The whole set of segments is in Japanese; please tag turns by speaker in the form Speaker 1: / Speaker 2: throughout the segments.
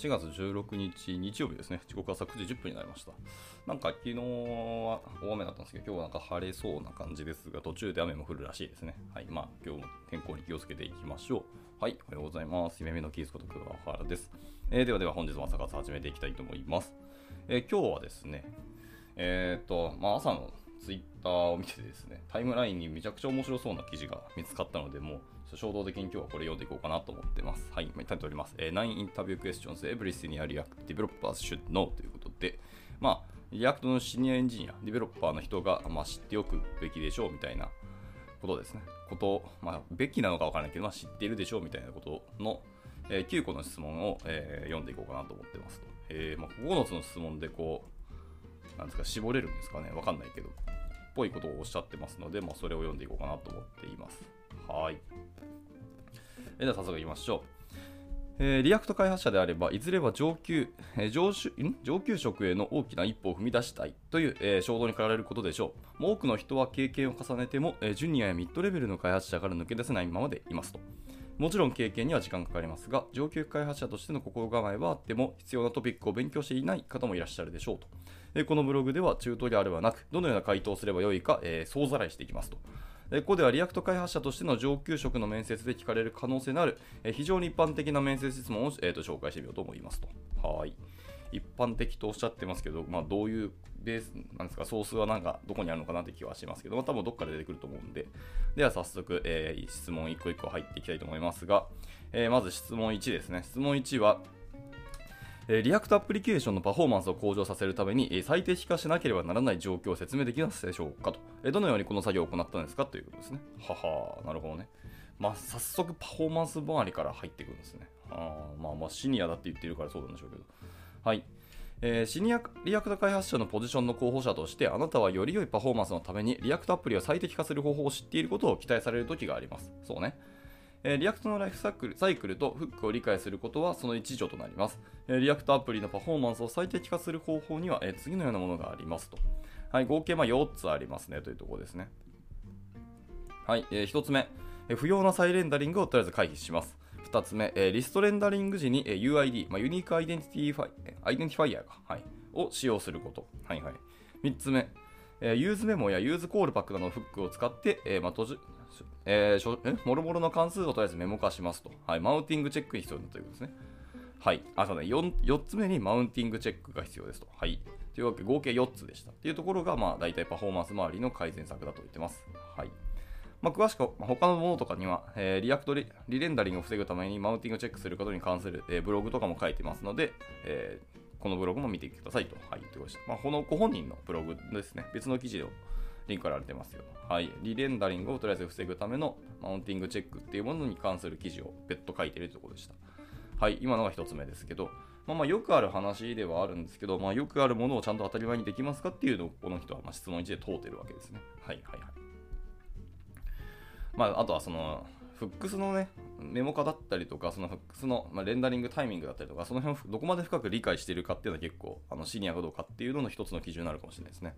Speaker 1: 4月16日日曜日ですね。時刻朝9時10分になりました。なんか昨日は大雨だったんですけど、今日はなんか晴れそうな感じですが、途中で雨も降るらしいですね。はい。まあ、今日も天候に気をつけていきましょう。はい。おはようございます。夢見のキースこと桑原です。えー、ではでは本日も朝活始めていきたいと思います。えー、今日はですね、えっ、と、まあ朝のツイッターを見てですね、タイムラインにめちゃくちゃ面白そうな記事が見つかったので、もう衝動的に今日はこれ読んでいこうかなと思ってます。はい、タイトルおります。えー、9 Interview Questions Every Senior React Developer Should Know ということで、まあ、 React のシニアエンジニア、ディベロッパーの人が、まあ、知っておくべきでしょうみたいなことですね。こと、まあ、べきなのかわからないけど、まあ、知っているでしょうみたいなことの、えー、9個の質問を、えー、読んでいこうかなと思ってますと。えーまあ、9つの質問でこう、なんですか、絞れるんですかねわかんないけど。っぽいことをおっしゃってますので、まあ、それを読んでいこうかなと思っています。はい。えでは早速いきましょう。えー、 React 開発者であれば、いずれは上級、えー、上上級職への大きな一歩を踏み出したいという、えー、衝動に駆られることでしょう。多くの人は経験を重ねても、えジュニアやミッドレベルの開発者から抜け出せないままでいますと。もちろん経験には時間かかりますが、上級開発者としての心構えはあっても、必要なトピックを勉強していない方もいらっしゃるでしょうと。えこのブログではチュートリアルはなく、どのような回答をすればよいか、え総ざらいしていきますと。ここでは React 開発者としての上級職の面接で聞かれる可能性のある、え非常に一般的な面接質問を、えー、と紹介してみようと思いますと。はい。一般的とおっしゃってますけど、まあ、どういうベースなんですか、ソースはなんかどこにあるのかなって気はしますけど、まあ、多分どっかで出てくると思うんで、では早速、えー、質問1個1個入っていきたいと思いますが、えー、まず質問1ですね。質問1は、React アプリケーションのパフォーマンスを向上させるために、最適化しなければならない状況を説明できますでしょうかと、どのようにこの作業を行ったんですかということですね。ははなるほどね。まあ、早速パフォーマンス周りから入ってくるんですね。あまあまあ、シニアだって言ってるからそうなんでしょうけど。はい。えー、シニア React 開発者のポジションの候補者としてあなたはより良いパフォーマンスのために React アプリを最適化する方法を知っていることを期待される時があります。そうね。え、 React のライフサイクルサイクルとフックを理解することはその一助となります。え、 React アプリのパフォーマンスを最適化する方法には、え、次のようなものがありますと。はい、合計ま4つありますねというところですね。はい、えー、1つ目、え、不要な再レンダリングをとりあえず回避します。2つ目、え、リストレンダリング時に、え、UID、まあ、 unique identityfier identifier が、はい、を使用すること。はいはい。3つ目、えー、 useMemo や useCallback などのフックを使って、えーまあ、閉じえー、えもろもろの関数をとりあえずメモ化しますと。はい、マウンティングチェックに必要だということですね。はい。あ、そうね4、4つ目にマウンティングチェックが必要ですと。はい。というわけで合計4つでした。っていうところが、まあ、大体パフォーマンス周りの改善策だと言ってます。はい。まあ、詳しく、ま、他のものとかには、えー、 React リリレンダリングを防ぐためにマウンティングチェックすることに関する、えー、ブログとかも書いてますので、え、このブログも見てくださいと、はい、言ってました。まあ、このご本人のブログですね。別の記事をリンク貼られてますよ。はい。リレンダリングをとりあえず防ぐためのマウンティングチェックっていうものに関する記事を別途書いてるということでした。はい。今のが1つ目ですけど、まあ、まよくある話ではあるんですけど、まあ、よくあるものをちゃんと当たり前にできますかっていうのをこの人はま質問1で問うてるわけですね。はいはいはい。まあ、あとはその、フックスのね、メモ化だったりとか、そのフックスの、まあ、レンダリングタイミングだったりとか、その辺をどこまで深く理解しているかっていうのは結構、あのシニアかどうかっていうのの一つの基準になるかもしれないですね。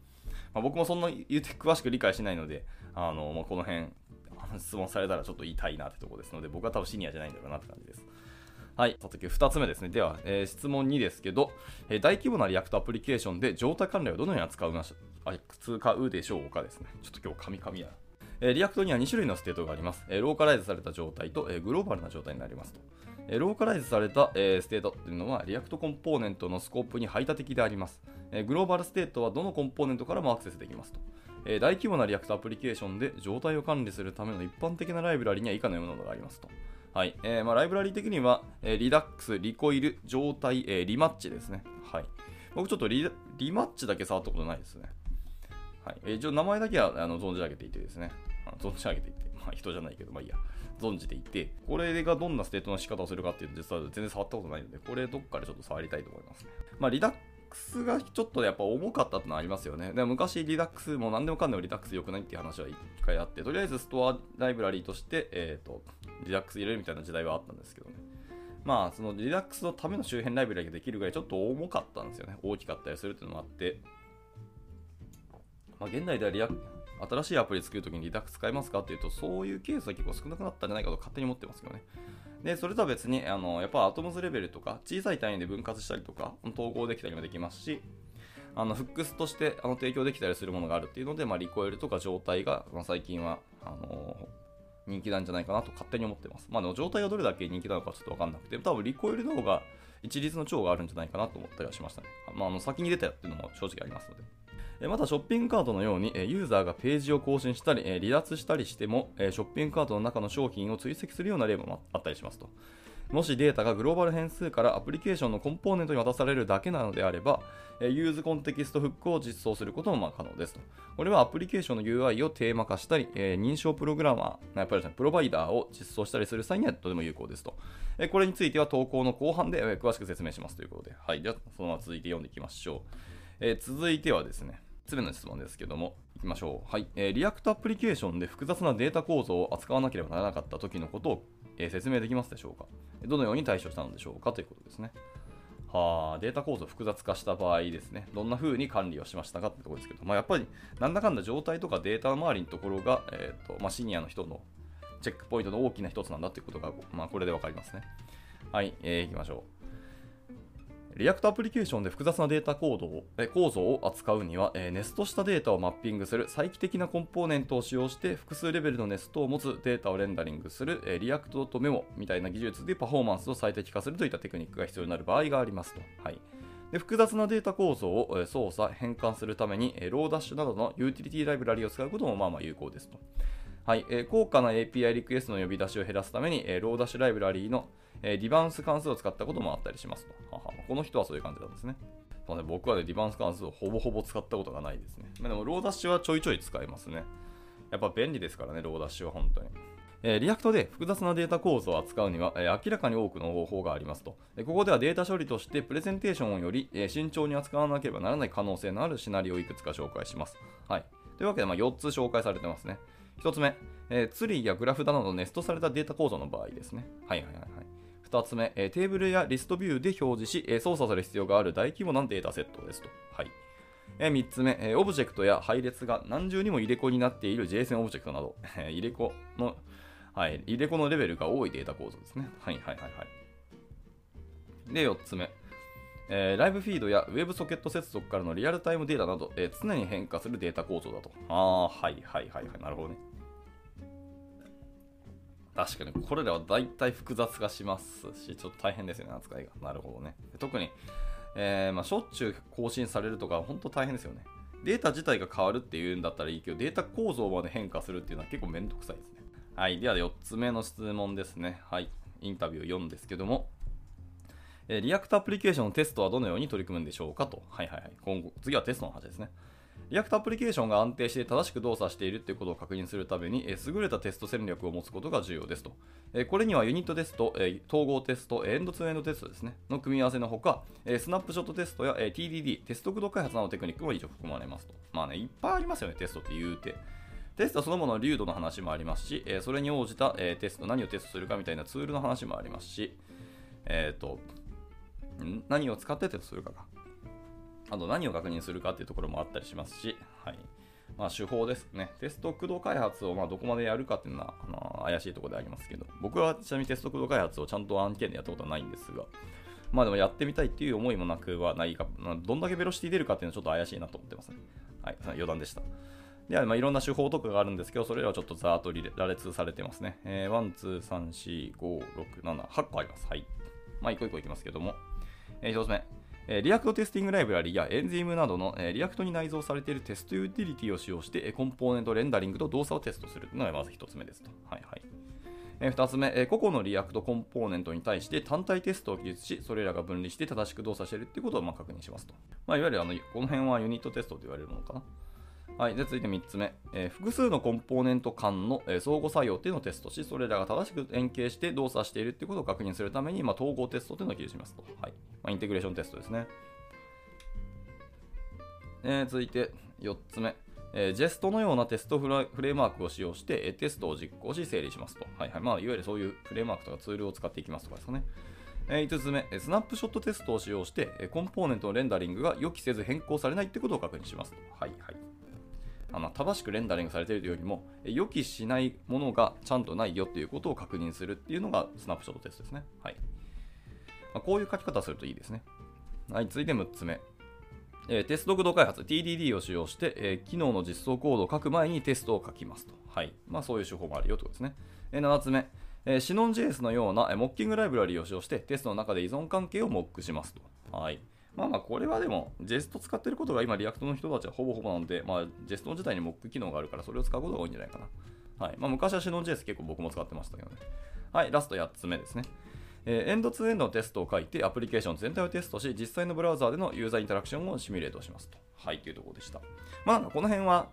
Speaker 1: まあ、僕もそんな言って詳しく理解しないので、あのまあ、この辺、質問されたらちょっと言いたいなってところですので、僕は多分シニアじゃないんだろうなって感じです。はい、さて2つ目ですね。では、えー、質問2ですけど、えー、大規模な React アプリケーションで状態管理をどのように扱う使うでしょうかですね。ちょっと今日、カミカミや。え React には2種類のステートがあります。えローカライズされた状態と、えグローバルな状態になりますと。えローカライズされた、えステートというのは、 React コンポーネントのスコープに排他的であります。えグローバルステートはどのコンポーネントからもアクセスできますと。え大規模な React アプリケーションで状態を管理するための一般的なライブラリには以下のようなものがありますと。はい。えー、まあ、ライブラリ的には、えー、 Redux、Recoil、Jotai、えー、 Rematch ですね。はい。僕ちょっと Rematch だけ触ったことないですね。はい。えー、一応名前だけはあの存じ上げていてですね。存じ上げていて、まあ人じゃないけど、まあいいや、存じていて、これがどんなステートの仕方をするかっていうと、実は全然触ったことないので、これどっかでちょっと触りたいと思いますね。まあリダックスがちょっとやっぱ重かったってのはありますよね。で昔リダックスも何でもかんでもリダックス良くないっていう話は一回あって、とりあえずストアライブラリーとして、えっ、ー、と、リダックス入れるみたいな時代はあったんですけどね。まあ、そのリダックスのための周辺ライブラリができるぐらいちょっと重かったんですよね。大きかったりするっていうのもあって。まあ、現代ではリア新しいアプリ作るときにリダックス使えますかっていうと、そういうケースは結構少なくなったんじゃないかと勝手に思ってますけどね。で、それとは別に、あのやっぱアトムズレベルとか、小さい単位で分割したりとか、統合できたりもできますし、あのフックスとしてあの提供できたりするものがあるっていうので、まあ、リコイルとか状態が、まあ、最近はあの人気なんじゃないかなと勝手に思ってます。まあ、でも状態がどれだけ人気なのかちょっとわかんなくて、多分リコイルの方が一律の長があるんじゃないかなと思ったりはしましたね。まあ、あの先に出たっていうのも正直ありますので。またショッピングカートのようにユーザーがページを更新したり離脱したりしてもショッピングカートの中の商品を追跡するような例もあったりしますと。もしデータがグローバル変数からアプリケーションのコンポーネントに渡されるだけなのであれば、 useContext フックを実装することもま可能ですと。これはアプリケーションの UI をテーマ化したり、認証プログラマー、やっぱりプロバイダーを実装したりする際にはとても有効ですと。これについては投稿の後半で詳しく説明しますということで、はい。では、そのまま続いて読んでいきましょう。え続いてはですね、つ目の質問ですけども、いきましょう。はい。えー、 React アプリケーションで複雑なデータ構造を扱わなければならなかった時のことをえー、説明できますでしょうか？どのように対処したのでしょうかということですね。はあ、データ構造複雑化した場合ですね、どんな風に管理をしましたかってところですけど、まあ、やっぱりなんだかんだ状態とかデータ周りのところが、えーとまあ、シニアの人のチェックポイントの大きな一つなんだっていうことが、まあ、これで分かりますね。はい、えー、いきましょう。 React アプリケーションで複雑なデータコードを構造を扱うには、えネストしたデータをマッピングする再帰的なコンポーネントを使用して複数レベルのネストを持つデータをレンダリングする、え React dot memo みたいな技術でパフォーマンスを最適化するといったテクニックが必要になる場合がありますと。はいで複雑なデータ構造を操作、変換するために、 Lodash などのユーティリティライブラリを使うこともまあまあ有効ですと。はい、え高価な API リクエストの呼び出しを減らすために、え Lodash ライブラリーのえー、 debounce 関数を使ったこともあったりしますと。ははこの人はそういう感じなんですね。まあ、ね僕はね、 debounce 関数をほぼほぼ使ったことがないですね。まあ、でも、 Lodash はちょいちょい使いますね。やっぱ便利ですからね、 Lodash は本当に。えー、 React で複雑なデータ構造を扱うには、えー、明らかに多くの方法がありますと、え、ここではデータ処理としてプレゼンテーションをより、え慎重に扱わなければならない可能性のあるシナリオをいくつか紹介します。はい、というわけで、まあ、4つ紹介されてますね。1つ目、えツリーやグラフなどのネストされたデータ構造の場合ですね。はいはいはいはい。2つ目、えテーブルやリストビューで表示し、え操作する必要がある大規模なデータセットですと。はいえ3つ目、えオブジェクトや配列が何重にも入れ子になっている JSON オブジェクトなど、え入れ子の、はい、入れ子のレベルが多いデータ構造ですね。はいはいはいはい。で、4つ目。えー、ライブフィードや WebSocket 接続からのリアルタイムデータなど、えー、常に変化するデータ構造だと。ああ、はいはいはいはい。なるほどね。確かにこれらは大体複雑化しますし、ちょっと大変ですよね、扱いが。なるほどね。特に、えー、まあ、しょっちゅう更新されるとか、本当大変ですよね。データ自体が変わるっていうんだったらいいけど、データ構造まで変化するっていうのは結構めんどくさいですね。はい。では4つ目の質問ですね。はい。インタビュー4ですけども、え、 React アプリケーションのテストはどのように取り組むんでしょうかと。はいはいはい。今後、次はテストの話ですね。リアクトアプリケーションが安定して正しく動作しているということを確認するために、え優れたテスト戦略を持つことが重要ですと。えこれにはユニットテスト、え統合テスト、エンドツーエンドテストですね、の組み合わせのほか、えスナップショットテストや、え TDD、テスト駆動開発などのテクニックも一応含まれますと。まあね、いっぱいありますよね、テストって言うて。テストそのものの流度の話もありますし、えそれに応じた、えテスト、何をテストするかみたいなツールの話もありますし、えっ、ー、と、何を使ってテストするかか。あと何を確認するかっていうところもあったりしますし、はい。まあ、手法ですね。テスト駆動開発をまどこまでやるかっていうのは、あの怪しいところでありますけど、僕はちなみにテスト駆動開発をちゃんと案件でやったことはないんですが、まあでもやってみたいっていう思いもなくはないか、どんだけベロシティ出るかっていうのはちょっと怪しいなと思ってますね。はい、余談でした。では、まあ、いろんな手法とかがあるんですけど、それらはちょっとざーっと羅列されてますね。えー、1、2、3、4、5、6、7、8個あります。はい。まあ、一個一個いきますけども。えー、1つ目。 React Testing Library や Enzyme などの、 React に内蔵されているテストユーティリティを使用して、コンポーネントレンダリングと動作をテストするというのがまず1つ目ですと。はいはい。2つ目、個々の React コンポーネントに対して単体テストを記述し、それらが分離して正しく動作しているということをま確認しますと。まあ、いわゆるあのこの辺はユニットテストと言われるものかな。はい、で続いて3つ目、えー、複数のコンポーネント間の、えー、相互作用というのをテストし、それらが正しく連携して動作しているということを確認するために、まあ、統合テストというのを記述しますと。はいまあ、インテグレーションテストですね。えー、続いて4つ目、え、ジェストのようなテストフレームワークを使用して、えテストを実行し整理しますと。はいはいまあ、いわゆるそういうフレームワークとかツールを使っていきますとかですかね。えー、5つ目、スナップショットテストを使用して、コンポーネントのレンダリングが予期せず変更されないということを確認しますと。はいはい。あの正しくレンダリングされているというよりも、予期しないものがちゃんとないよっていうことを確認するっていうのがスナップショットテストですね。はい。まあ、こういう書き方するといいですね。はい、続いて6つ目。えー、テスト駆動開発 TDD を使用して、えー、機能の実装コードを書く前にテストを書きますと。はい。まあそういう手法もあるよということですね。えー、7つ目。えー、 Sinon JS のような、えー、モッキングライブラリを使用してテストの中で依存関係をモックしますと。はい。まあまあこれはでも JS 使ってることが今 React の人たちはほぼほぼなので、まあ JS 自体にモック機能があるからそれを使うことが多いんじゃないかな。はい。まあ昔はシノン JS 結構僕も使ってましたけどね。はい。ラスト8つ目ですね。えー、エンドツーエンドのテストを書いてアプリケーション全体をテストし実際のブラウザーでのユーザーインタラクションをシミュレートしますと。はい、というところでした。まあ、この辺は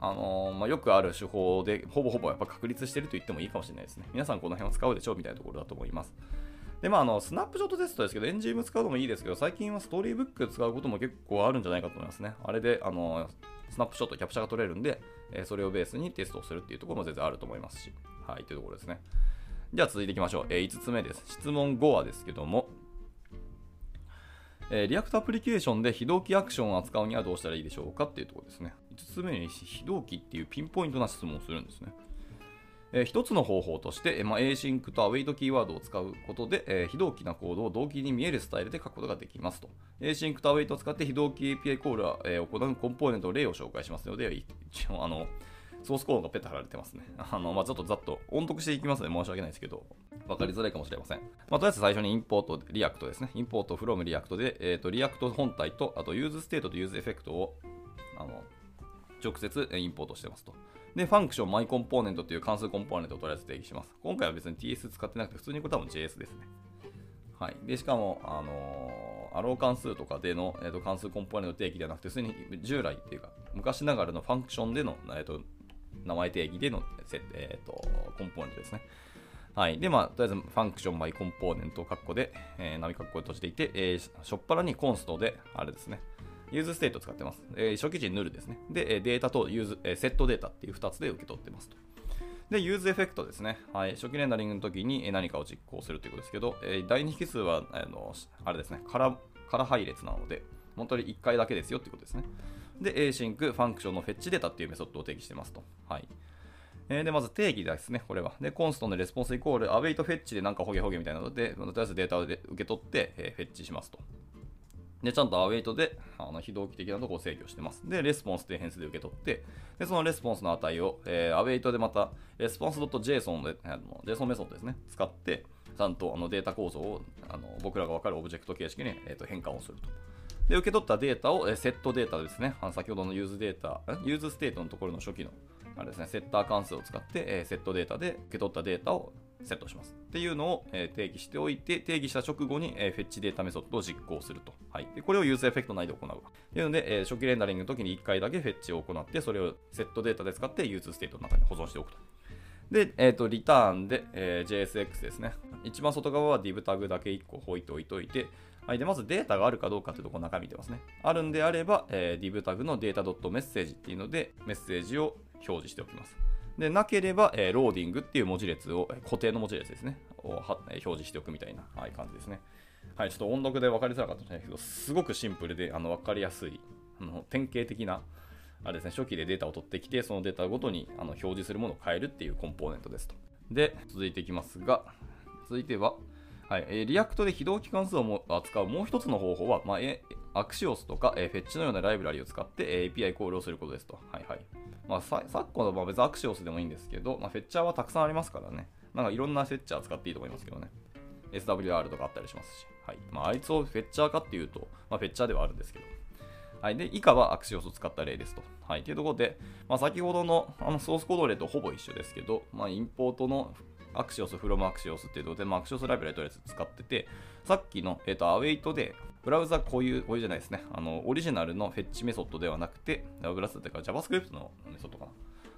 Speaker 1: あのー、まあ、よくある手法で、ほぼほぼやっぱ確立してると言ってもいいかもしれないですね。皆さんこの辺を使うでしょうみたいなところだと思います。で、まあ、あの、スナップショットテストですけど、 Enzyme 使うのもいいですけど、最近は Storybook 使うことも結構あるんじゃないかと思いますね。あれで、あの、スナップショット、キャプチャーが取れるんで、えそれをベースにテストをするっていうところも全然あると思いますし、はい、というところですね。じゃあ続いていきましょう。え5つ目です。質問5はですけども、えー、 React アプリケーションで非同期アクションを扱うにはどうしたらいいでしょうかっていうところですね。5つ目に非同期っていうピンポイントな質問をするんですね。えー、一つの方法として、まあ、async と await キーワードを使うことで、えー、非同期なコードを同期に見えるスタイルで書くことができますと。async と await を使って非同期 API コールを、えー、行うコンポーネントの例を紹介しますので、一応あの、ソースコードがペッタ貼られてますね。あの、まあ、ちょっとざっと音読していきますので申し訳ないですけど、わかりづらいかもしれません。まあ、とりあえず最初に import、React ですね。 import from React で、えっ、ー、と、 React 本体と、あと useState と useEffect を、あの、直接インポートしてますと。で、 function、MyComponent という関数コンポーネントをとりあえず定義します。今回は別に TS 使ってなくて、普通にこれ多分 JS ですね。はい。で、しかも、あのー、アロー関数とかでの、えーと、関数コンポーネント定義ではなくて、普通に従来っていうか、昔ながらの function での、えーと名前定義での、えーと、コンポーネントですね。はい。で、まあ、とりあえず、 function MyComponent 括弧で、えー、波括弧で閉じていて、えー、しょっぱなに const で、あれですね、useState 使ってます。えー、初期値 null ですね。で、データと use、えー、 setData っていう2つで受け取ってますと。で、 useEffect ですね。はい。初期レンダリングの時に何かを実行するということですけど、えー、第2引数は、あの、あれですね、空、空配列なので、本当に1回だけですよっていうことですね。で、async ファンクションのフェッチデータっていうメソッドを定義してますと。はい。えー、で、まず定義ですね、これは。で、 const の response イコール、 await fetch でなんかホゲホゲみたいなので、とりあえずデータを受け取って、えー、フェッチしますと。で、ちゃんと await であの非同期的なところを制御してます。で、レスポンスという変数で受け取って、で、そのレスポンスの値を、えー、 await でまた、 response .json で、あの JSON メソッドですね、使って、ちゃんとあのデータ構造をあの僕らが分かるオブジェクト形式に、えー、と変換をすると。で、受け取ったデータを、え setData ですね。あの先ほどの useData、useState のところの初期のあれですね、セッター関数を使って、えー、 setData で受け取ったデータをセットします。っていうのを、え、定義しておいて、定義した直後に、え、 fetchData メソッドを実行すると。はい。で、これを useEffect 内で行う。というので、え、初期レンダリングの時に1回だけフェッチを行って、それを setData で使って useState の中に保存しておくと。で、えっ、ー、と、リターンで、えー、JSX ですね。一番外側は div タグだけ1個置いておいといて、はい。で、まずデータがあるかどうかというところ中見てますね。あるんであれば、えー、div タグのデータ .message っていうので、メッセージを表示しておきます。で、なければ、えー、ローディングっていう文字列を、固定の文字列ですね、をはえ表示しておくみたいな、はい、感じですね。はい、ちょっと音読で分かりづらかったんですけど、すごくシンプルであの分かりやすい、あの典型的な、あれですね、初期でデータを取ってきて、そのデータごとにあの表示するものを変えるっていうコンポーネントですと。で、続いていきますが、続いては、はいえ、 React で非同期関数を扱うもう一つの方法は、まあ、 Axios とか、えー、 fetch のようなライブラリを使って、えー、API コールをすることですと。はいはい。まあ、さ昨今のまあ別に Axios でもいいんですけど、まあ、フェッチャーはたくさんありますからね。なんかいろんなフェッチャー使っていいと思いますけどね。SWR とかあったりしますし。はい。まあ、あいつをフェッチャーかっていうと、まあ、フェッチャーではあるんですけど。はい。で、以下はアクシオスを使った例ですと。はい。というところで、まあ、先ほどのあのソースコード例とほぼ一緒ですけど、まあ、インポートのアクシオス、フロムアクシオスっていうので、まあ、アクシオスライブラリとりあえず使ってて、さっきの、えっ、ー、と、アウェイトで、ブラウザこういう、こういうじゃないですね。あの、オリジナルのフェッチメソッドではなくて、ブラウザっていうか JavaScript のメソッドかな。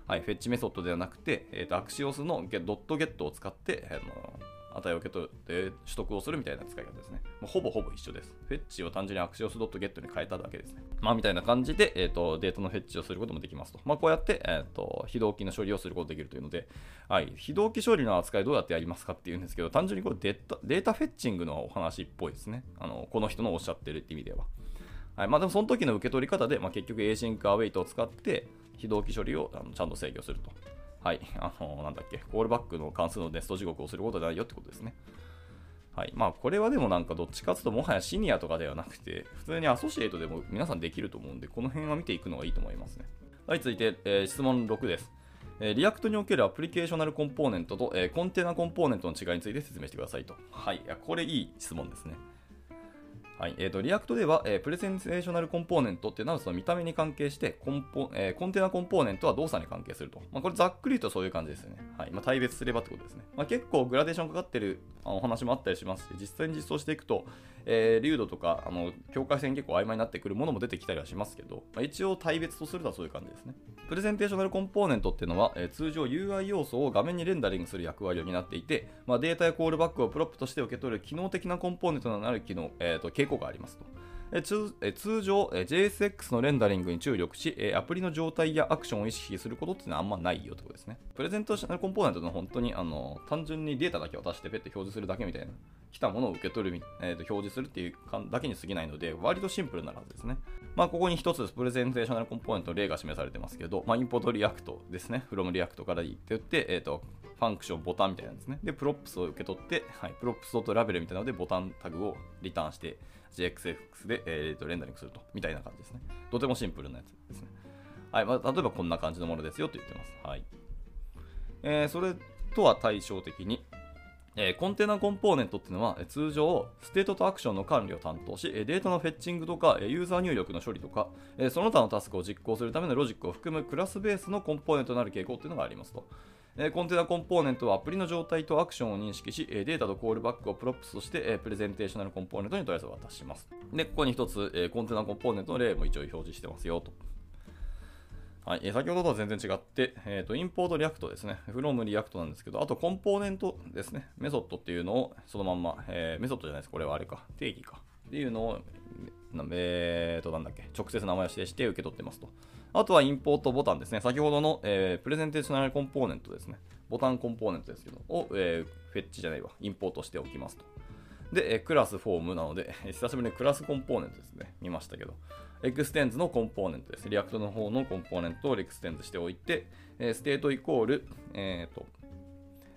Speaker 1: はい、フェッチメソッドではなくて、えーと、アクシオスの .get を使って、あの値を受け取って取得をするみたいな使い方ですね。もうほぼほぼ一緒です。フェッチを単純にアクシオスドットゲットに変えただけですね。まあみたいな感じで、えーと、データのフェッチをすることもできますと。まあこうやって、えーと、非同期の処理をすることができるというので、はい、非同期処理の扱いどうやってやりますかっていうんですけど、単純にこれデータデータフェッチングのお話っぽいですね。あのこの人のおっしゃってるって意味では。はいまあ、でもその時の受け取り方で、まあ、結局 async await を使って、非同期処理をあのちゃんと制御すると。はい。あの、なんだっけ、コールバックの関数のネスト地獄をすることでないよってことですね。はい。まあ、これはでもなんかどっちかというと、もはやシニアとかではなくて、普通にアソシエイトでも皆さんできると思うんで、この辺は見ていくのがいいと思いますね。はい、続いて、えー、質問6です。えー、 React におけるアプリケーショナルコンポーネントと、えー、コンテナコンポーネントの違いについて説明してくださいと。はい。いやこれいい質問ですね。はいえーと、 React では、えー、プレゼンテーショナルコンポーネントっていうのはその見た目に関係してコンポ、えー、コンテナコンポーネントは動作に関係すると。まあ、これざっくりとそういう感じですよね。はいまあ、大別すればってことですね。まあ、結構グラデーションかかってるお話もあったりしますし、実際に実装していくと、えー、粒度とかあの境界線結構曖昧になってくるものも出てきたりはしますけど、まあ、一応大別とするとはそういう感じですね。プレゼンテーショナルコンポーネントっていうのは、えー、通常 UI 要素を画面にレンダリングする役割を担っていて、まあ、データやコールバックをプロップとして受け取る機能的なコンポーネントとなる機能、えーと傾向がありますと。通通常 JSX のレンダリングに注力し、アプリの状態やアクションを意識することっていうのはあんまないよってことですね。 presentational コンポーネントの本当にあの単純にデータだけ渡してペッて表示するだけみたいな、来たものを受け取る、えー、と表示するっていうだけに過ぎないので、割とシンプルなはずですね。まあ、ここに一つ presentational コンポーネントの例が示されてますけど、まあ、 import React ですね。from リアクトからいいって言って、えっ、ー、と、 function、Button みたいなんですね。で、 props を受け取って、はい、 props とラベルみたいなので、ボタンタグをリターンして、JSX で、えー、とレンダリングすると、みたいな感じですね。とてもシンプルなやつですね。はい、まあ、例えばこんな感じのものですよと言ってます。はい。えー、それとは対照的に、えー、コンテナコンポーネントっていうのはえ、通常、 state とアクションの管理を担当し、えデータの fetching とか、えユーザー入力の処理とか、えその他のタスクを実行するためのロジックを含むクラスベースのコンポーネントとなる傾向っていうのがありますと。コンテナコンポーネントはアプリの状態とアクションを認識し、データとコールバックを props として、 presentational コンポーネントにとりあえず渡します。で、ここに一つ、コンテナコンポーネントの例も一応表示してますよと。はい、先ほどとは全然違って、えーと、 import React ですね。from リアクトなんですけど、あとコンポーネントですね。メソッドっていうのをそのまんま、えー、メソッドじゃないです。これはあれか。定義か。っていうのを、えーと、なんだっけ、直接名前を指定して受け取ってますと。あとは import Button ですね。先ほどの、えー、 presentational コンポーネントですね。ボタンコンポーネントですけど、を、えー、 fetch じゃないわ。 import しておきますと。で、えクラスフォームなので、久しぶりにクラスコンポーネントですね。見ましたけど。extends のコンポーネントです。 React の方のコンポーネントを extends しておいて、え state イコール、えっ、ー、と、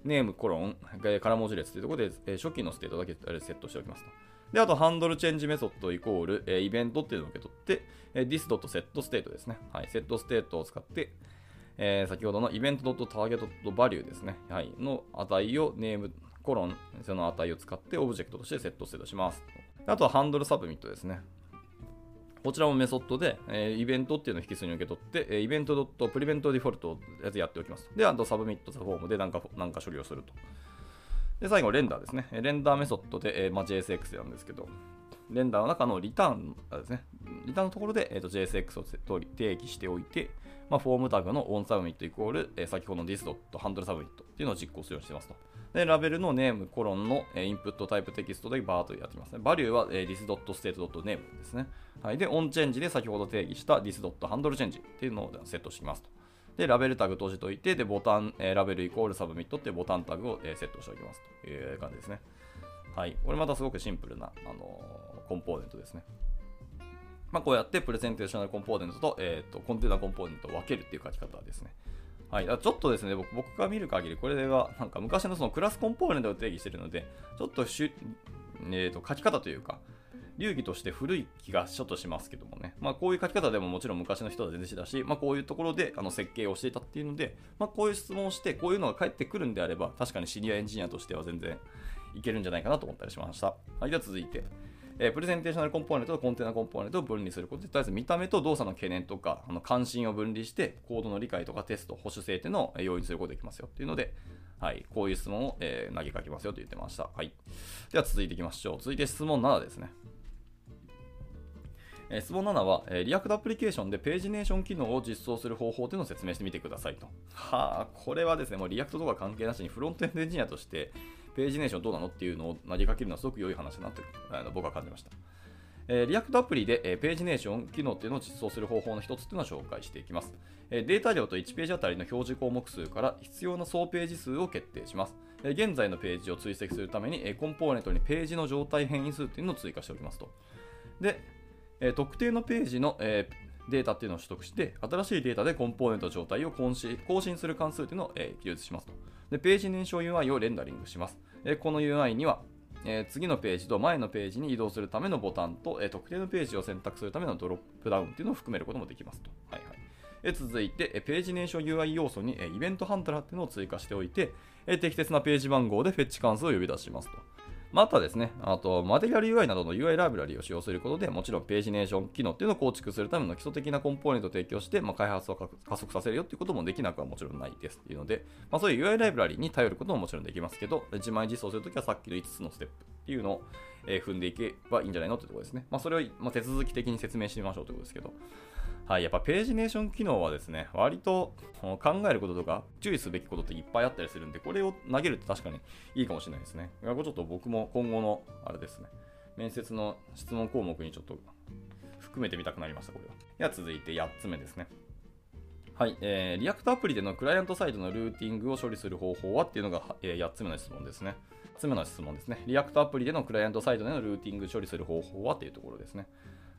Speaker 1: name コロン、から文字列というところで、え初期の state だけセットしておきますと。で、あと、 handleChange メソッドイコール、えイベントっていうのを受け取って、え this.setState ですね。はい、 setState を使って、えー、先ほどのイベント .target.value ですね。はい、の値を name コロン、その値を使ってオブジェクトとして setState します。あとは handleSubmit ですね。こちらもメソッドで、えー、イベントっていうのを引数に受け取って、えー、 event.preventDefault やつやっておきます。で、あと submit the form で何か何か処理をすると。で、最後、 render ですね。 render メソッドで、えーまあ、JSX なんですけど、 render の中のリターンですね。リターンのところで、えーと、JSX を定義しておいて、まあ、フォームタグの onSubmit イコール、えー、先ほどの this.handleSubmit っていうのを実行するようにしてますと。で、ラベルの name、コロンの、えー、 input type text でバーとやってますね。 value は、えー、this.state.name ですね。はい。で、onChange で先ほど定義した this.handleChange っていうのをセットしますと。で、ラベルタグ閉じといて、で、ボタン、えー、 label イコール submit ってボタンタグを、えー、セットしておきますという感じですね。はい。これまたすごくシンプルな、あのー、コンポーネントですね。まあ、こうやって presentational コンポーネントと,、えーと、コンテナコンポーネントを分けるっていう書き方ですね。はい、ちょっとですね、僕僕が見る限り、これはなんか昔のそのクラスコンポーネントを定義しているので、ちょっとしゅ、えーと、書き方というか、流儀として古い気がちょっとしますけどもね、まあ、こういう書き方でももちろん昔の人は全然しだし、まあ、こういうところであの設計をしていたっていうので、まあ、こういう質問をして、こういうのが返ってくるんであれば、確かにシニアエンジニアとしては全然いけるんじゃないかなと思ったりしました。はい、では続いて、えー、プレゼンテーショナルコンポーネントとコンテナコンポーネントを分離することで、とりあえず見た目と動作の懸念とか、あの関心を分離して、コードの理解とかテスト、保守性っていうのを用意することができますよっていうので、はい、こういう質問を、えー、投げかけますよと言ってました。はい。では続いていきましょう。続いて質問7ですね。えー、質問7は、え、 React アプリケーションで pagination 機能を実装する方法というのを説明してみてくださいと。はあ、これはですね、もう React とか関係なしにフロントエンドエンジニアとして pagination どうなのっていうのを投げかけるのはすごく良い話だなとあの僕は感じました。えー、 React アプリで、えー、 pagination 機能っていうのを実装する方法の一つっていうのを紹介していきます、えー、データ量と1ページあたりの表示項目数から必要な総ページ数を決定します、えー、現在のページを追跡するために、えー、コンポーネントにページの状態変異数っていうのを追加しておきますとで、え、特定のページの、えデータっていうのを取得して、新しいデータでコンポーネント状態を更新更新する関数っていうのを、え、記述しますと。で、ページ燃焼 UI をレンダリングします。えこの UI には、え、次のページと前のページに移動するためのボタンと、え、特定のページを選択するためのドロップダウンっていうのを含めることもできますと。はいはいえ続いて、ページ燃焼 UI 要素にイベントハンドラーっていうのを追加しておいて、適切なページ番号でフェッチ関数を呼び出しますと。またですね、あと、マテリアル UI などの UI ライブラリを使用することで、もちろんページネーション機能っていうのを構築するための基礎的なコンポーネントを提供して、まあ、開発を加速させるよっていうこともできなくはもちろんないですっていうので、まあ、そういう UI ライブラリに頼ることももちろんできますけど、自前実装するときはさっきの5つのステップっていうのを、え踏んでいけばいいんじゃないのってところですね。まあ、それを、ま手続き的に説明してみましょうということですけど、はい、やっぱ pagination 機能はですね、割と考えることとか注意すべきことっていっぱいあったりするんで、これを投げると確かにいいかもしれないですね。ちょっと僕も今後の、あれですね、面接の質問項目にちょっと含めてみたくなりました、これは。では続いて8つ目ですね。はい、えー、 React アプリでのクライアントサイドのルーティングを処理する方法はっていうのが、えー、8つ目の質問ですね。8つ目の質問ですね。 React アプリでのクライアントサイドでのルーティング処理する方法はっていうところですね。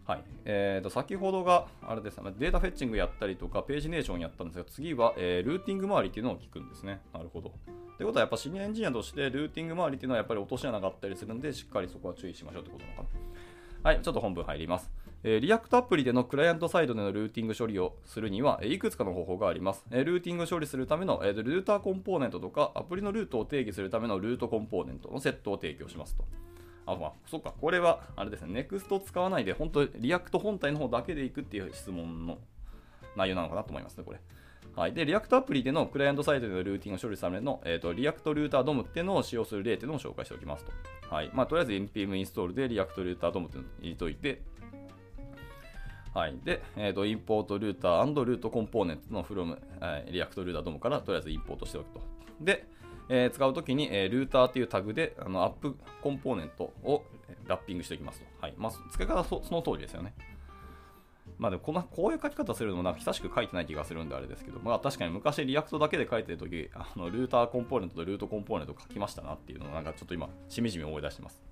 Speaker 1: はい。えー、と、先ほどが、あれですね、データ fetching やったりとか、 pagination やったんですが、次は、えー、ルーティング周りっていうのを聞くんですね。なるほど。ということは、やっぱシニアエンジニアとして、ルーティング周りっていうのはやっぱり落とし穴があったりするんで、しっかりそこは注意しましょうってことなのかな。はい、ちょっと本文入ります。えー、 React アプリでのクライアントサイドでのルーティング処理をするには、えいくつかの方法があります。え、ルーティング処理するための、えー、ルーターコンポーネントとか、アプリのルートを定義するためのルートコンポーネントのセットを提供しますと。あ、まあ、そっか、これは、あれですね、NEXT 使わないで、本当 React 本体の方だけでいくっていう質問の内容なのかなと思いますね、これ。はい。で、 React アプリでのクライアントサイドでのルーティングを処理するための、えーと、 React Router DOM っていうのを使用する例っていうのを紹介しておきますと。はい。まあ、とりあえず NPM インストールで React Router DOM っていうのを入れといて、はい。で、えーと、 import Router Route コンポーネントの from、えー、 React Router DOM からとりあえず import しておくと。で、えー、使うときに、えー、 Router っていうタグであのアップコンポーネントをラッピングしておきますと。はい。まあ、使い方はその通りですよね。まあでもこの、こういう書き方するのもなんか久しく書いてない気がするんであれですけど、まあ確かに昔 React だけで書いてるとき、あの Router コンポーネントと Route コンポーネント書きましたなっていうのをなんかちょっと今、しみじみ思い出してます。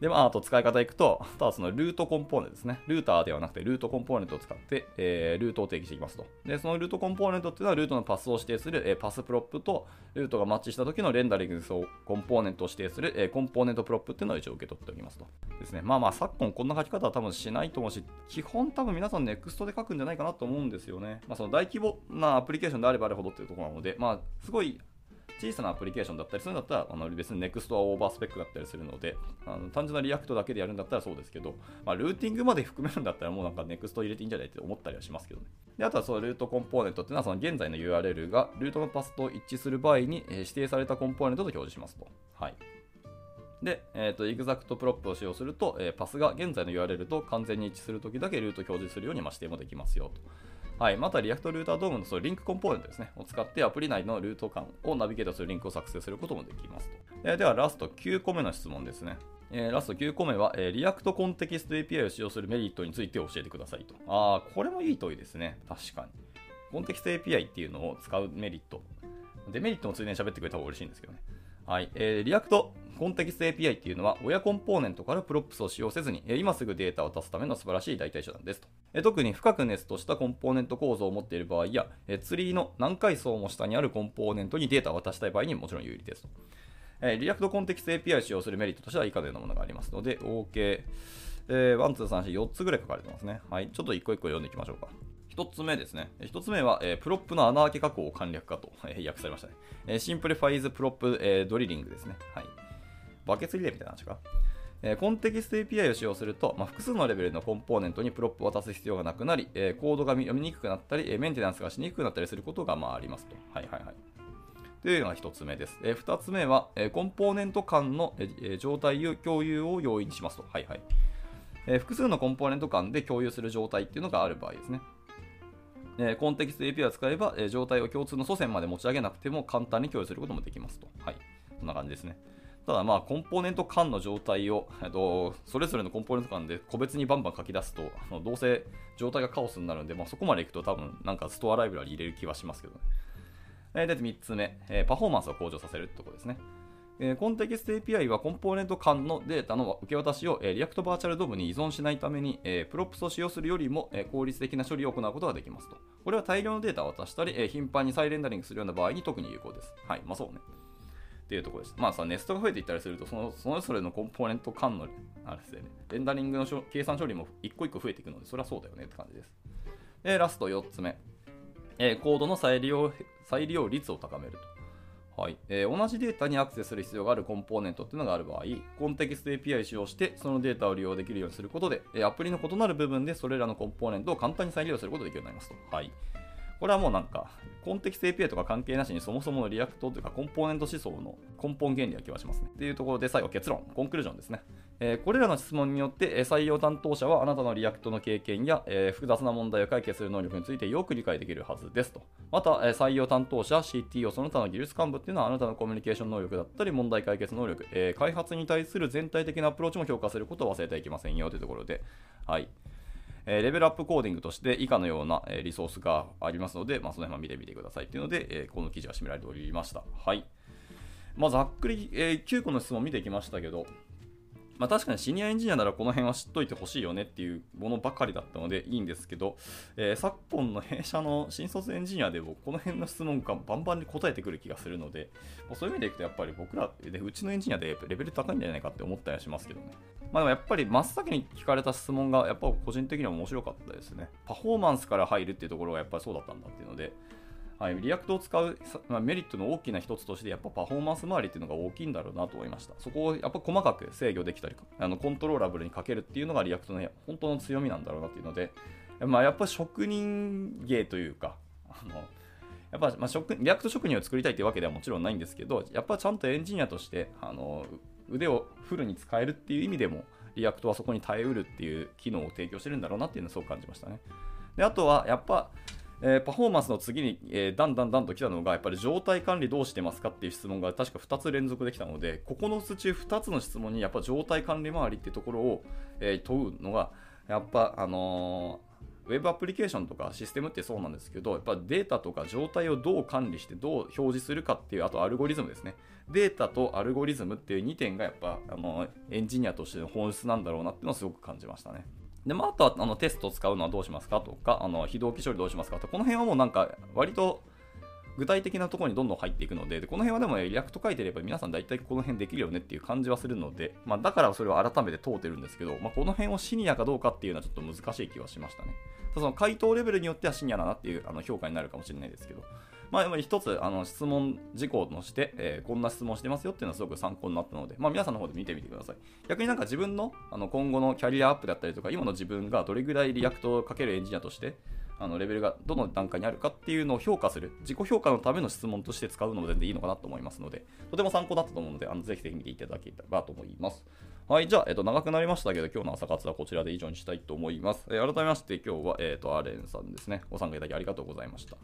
Speaker 1: で、まあ、あと使い方いくと、あとはその Route コンポーネントですね。 Router ではなくて、 Route コンポーネントを使って、えー、ルートを定義していきますと。で、その Route コンポーネントっていうのは、ルートのパスを指定する、えー、 path prop と、ルートがマッチした時のレンダリングコンポーネントを指定する、えー、 component prop っていうのを一応受け取っておきますと。ですね。まあまあ、昨今こんな書き方は多分しないと思うし、基本多分皆さん NEXT で書くんじゃないかなと思うんですよね。まあ、その大規模なアプリケーションであればあるほどっていうところなので、まあ、すごい小さなアプリケーションだったりするんだったら、あの別に NEXT はオーバースペックだったりするので、あの単純な React だけでやるんだったらそうですけど、まあ、ルーティングまで含めるんだったらもうなんか NEXT 入れていいんじゃないって思ったりはしますけどね。であとはその Route component っていうのはその現在の URL がルートのパスと一致する場合に、え指定されたコンポーネントと表示しますと。はい。で、えっ、ー、と、 exact prop を使用すると、えー、パスが現在の URL と完全に一致するときだけルート表示するように、ま指定もできますよと。はい、また React Router DOM のそのリンクコンポーネントですね、を使ってアプリ内のルート間をナビゲートするリンクを作成することもできますと。え、では、ラスト9個目の質問ですね。えー、ラスト9個目は、えー、リアクトコンテキスト API を使用するメリットについて教えてくださいと。ああ、これもいい問いですね。確かに。コンテキスト API っていうのを使うメリット。デメリットもついでに喋ってくれた方が嬉しいんですけどね。はい。えー、 React Context API っていうのは、親コンポーネントから props を使用せずに、今すぐデータを出すための素晴らしい代替手段ですと。特に深くネストしたコンポーネント構造を持っている場合や、ツリーの何階層も下にあるコンポーネントにデータを渡したい場合にもちろん有利ですと。リアクトコンテキスト API を使用するメリットとしては以下のようなものがありますので、ok え12344つぐらい書かれてますね。はい。ちょっと一個一個読んでいきましょうか。1つ目ですね。1つ目は、えー、 prop の穴開け加工を簡略化と、えー、訳されましたね。えー、 simplifies prop、えー、 drilling ですね。はい。バケツリレーみたいな話か。えコンテキスト API を使用すると、まあ、複数のレベルのコンポーネントに prop を渡す必要がなくなり、えコードが読みにくくなったり、メンテナンスがしにくくなったりすることがまあありますと。はいはいはい。というのが1つ目です。え、2つ目は、えコンポーネント間の、え状態共有を容易にしますと。はいはい。え複数のコンポーネント間で共有する状態っていうのがある場合ですね。えコンテキスト API を使えば、え状態を共通の祖先まで持ち上げなくても簡単に共有することもできますと。はい。こんな感じですね。ただまあコンポーネント間の状態を、えっと、それぞれのコンポーネント間で個別にバンバン書き出すと、あのどうせ状態がカオスになるんで、まあ、そこまでいくと多分なんかストアライブラリ入れる気はしますけどね。えで、3つ目、えパフォーマンスを向上させるってころですね。えーコンテキスト API はコンポーネント間のデータの受け渡しを、えー、React バーチャル DOM に依存しないために、えープロプスを使用するよりも、えー効率的な処理を行うことができますと。これは大量のデータを渡したり、えー頻繁に再レンダリングするような場合に特に有効です。はい、まあそうね。っていうところです。まあさ、ネストが増えていったりすると、そのそれぞれのコンポーネント間のあれですよね、レンダリングの計算処理も一個一個増えていくので、それはそうだよねって感じです。で、ラスト4つ目。えーコードの再利用再利用率を高めると。はいえー同じデータにアクセスする必要があるコンポーネントっていうのがある場合、 Context API を使用して、そのデータを利用できるようにすることで、えアプリの異なる部分でそれらのコンポーネントを簡単に再利用することができるようになりますと。はいこれはもうなんか、コンテキスト API とか関係なしにそもそもの React というかコンポーネント思想の根本原理な気がしますね。っていうところで最後結論、 conclusion ですね。えーこれらの質問によって採用担当者はあなたの React の経験や、えー複雑な問題を解決する能力についてよく理解できるはずですと。また、えー採用担当者、CTO、その他の技術幹部っていうのはあなたのコミュニケーション能力だったり問題解決能力、えー開発に対する全体的なアプローチも評価することを忘れてはいけませんよというところで、はい。えーレベルアップコーディングとして以下のような、えリソースがありますので、まあ、その辺は見てみてくださいというので、えーこの記事は締められておりました。はい。まあ、ざっくり、え9個の質問を見ていきましたけど、まあ、確かにシニアエンジニアならこの辺は知っといてほしいよねっていうものばかりだったのでいいんですけど、えー昨今の弊社の新卒エンジニアでもこの辺の質問がバンバンに答えてくる気がするので、まあそういう意味でいくとやっぱり僕らでうちのエンジニアでレベル高いんじゃないかって思ったりはしますけどね。まあでもやっぱり真っ先に聞かれた質問がやっぱ個人的には面白かったですね。パフォーマンスから入るっていうところがやっぱりそうだったんだっていうので、はい、 React を使う、まあ、メリットの大きな一つとして、やっぱパフォーマンス周りっていうのが大きいんだろうなと思いました。そこをやっぱ細かく制御できたり、あの controllable にかけるっていうのが React の本当の強みなんだろうなっていうので、まあ、やっぱ職人芸というか、あのやっぱ、まあ、職 React 職人を作りたいというわけではもちろんないんですけど、やっぱちゃんとエンジニアとしてあの腕をフルに使えるっていう意味でも、 React はそこに耐えうるっていう機能を提供してるんだろうなっていうのをすごく感じましたね。であとは、やっぱ、えーパフォーマンスの次に、えーだんだんだんと来たのが、やっぱり状態管理どうしてますかっていう質問が確か2つ連続できたので、9つ中2つの質問にやっぱ状態管理周りっていうところを、えー問うのが、やっぱ、あのーウェブアプリケーションとかシステムってそうなんですけど、やっぱデータとか状態をどう管理してどう表示するかっていう、あとアルゴリズムですね。データとアルゴリズムっていう2点がやっぱあのエンジニアとしての本質なんだろうなっていうのをすごく感じましたね。で、まあ、あとはあのテストを使うのはどうしますかとか、あの非同期処理どうしますかとか、この辺はもうなんか割と具体的なところにどんどん入っていくので、でこの辺はでも React 書いてれば皆さん大体この辺できるよねっていう感じはするので、まあ、だからそれを改めて問うてるんですけど、まあ、この辺をシニアかどうかっていうのはちょっと難しい気はしましたね。その回答レベルによってはシニアだなっていうあの評価になるかもしれないですけど、まあ、でも一つあの質問事項として、えーこんな質問してますよっていうのはすごく参考になったので、まあ、皆さんの方で見てみてください。逆になんか自分のあの今後のキャリアアップだったりとか、今の自分がどれぐらい React をかけるエンジニアとして、あのレベルがどの段階にあるかっていうのを評価する、自己評価のための質問として使うのも全然いいのかなと思いますので、とても参考だったと思うので、あのぜひぜひ見ていただければと思います。はい、じゃあ、えっと、長くなりましたけど、今日の朝活はこちらで以上にしたいと思います。えー改めまして、今日は、えっと、アレンさんですね、ご参加いただきありがとうございました。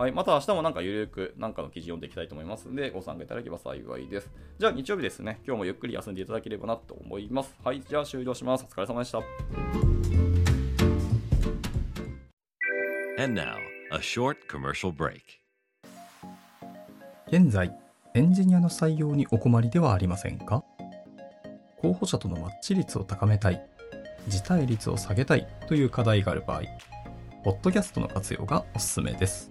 Speaker 1: はい、また明日もなんかゆるくなんかの記事読んでいきたいと思いますので、ご参加いただければ幸いです。じゃあ、日曜日ですね、今日もゆっくり休んでいただければなと思います。はい、じゃあ終了します。お疲れ様でした。
Speaker 2: And now, a short commercial break.
Speaker 3: 現在、エンジニアの採用にお困りではありませんか？候補者とのマッチ率を高めたい、辞退率を下げたいという課題がある場合、ポッドキャストの活用がおすすめです。